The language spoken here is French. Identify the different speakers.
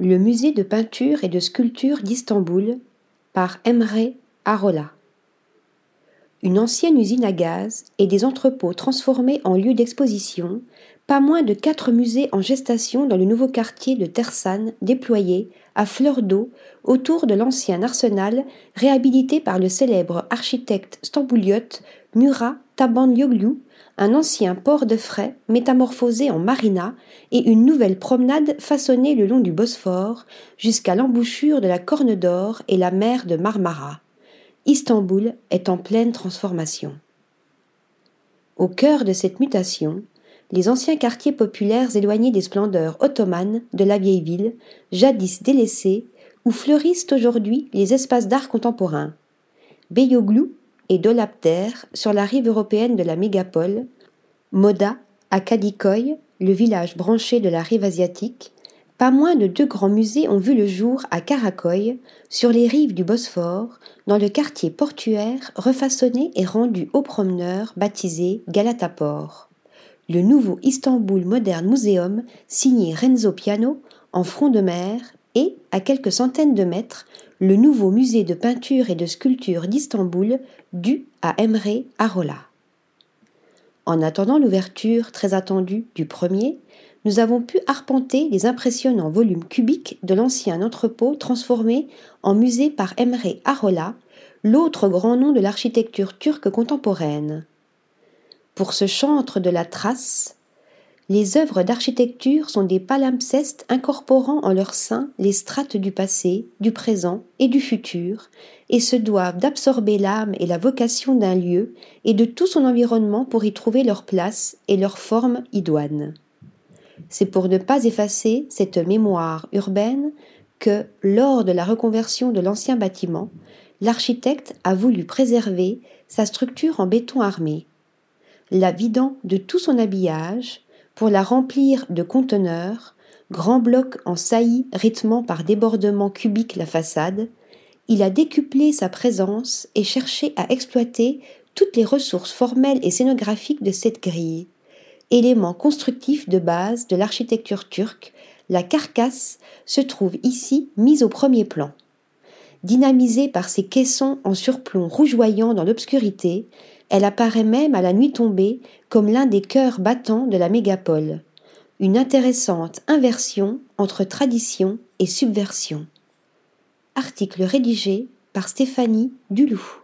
Speaker 1: Le musée de peinture et de sculpture d'Istanbul par Emre Arola. Une ancienne usine à gaz et des entrepôts transformés en lieu d'exposition, pas moins de quatre musées en gestation dans le nouveau quartier de Tersan déployés à fleur d'eau autour de l'ancien arsenal réhabilité par le célèbre architecte stambouliote Murat Taban-Yoglu un ancien port de frais métamorphosé en marina et une nouvelle promenade façonnée le long du Bosphore jusqu'à l'embouchure de la Corne d'Or et la mer de Marmara. Istanbul est en pleine transformation. Au cœur de cette mutation, les anciens quartiers populaires éloignés des splendeurs ottomanes de la vieille ville, jadis délaissés, où fleurissent aujourd'hui les espaces d'art contemporain. Beyoğlu et Dolapter sur la rive européenne de la mégapole, Moda à Kadikoy, le village branché de la rive asiatique, pas moins de deux grands musées ont vu le jour à Karakoy, sur les rives du Bosphore, dans le quartier portuaire refaçonné et rendu aux promeneurs baptisé Galataport. Le nouveau Istanbul Modern Museum, signé Renzo Piano, en front de mer, et, à quelques centaines de mètres, le nouveau musée de peinture et de sculpture d'Istanbul, dû à Emre Arola. En attendant l'ouverture très attendue du premier, nous avons pu arpenter les impressionnants volumes cubiques de l'ancien entrepôt transformé en musée par Emre Arola, l'autre grand nom de l'architecture turque contemporaine. Pour ce chantre de la trace, les œuvres d'architecture sont des palimpsestes incorporant en leur sein les strates du passé, du présent et du futur, et se doivent d'absorber l'âme et la vocation d'un lieu et de tout son environnement pour y trouver leur place et leur forme idoine. C'est pour ne pas effacer cette mémoire urbaine que, lors de la reconversion de l'ancien bâtiment, l'architecte a voulu préserver sa structure en béton armé. La vidant de tout son habillage, pour la remplir de conteneurs, grands blocs en saillie rythmant par débordement cubique la façade, il a décuplé sa présence et cherché à exploiter toutes les ressources formelles et scénographiques de cette grille. Élément constructif de base de l'architecture turque, la carcasse se trouve ici mise au premier plan. Dynamisée par ses caissons en surplomb rougeoyant dans l'obscurité, elle apparaît même à la nuit tombée comme l'un des cœurs battants de la mégapole. Une intéressante inversion entre tradition et subversion. Article rédigé par Stéphanie Duloup.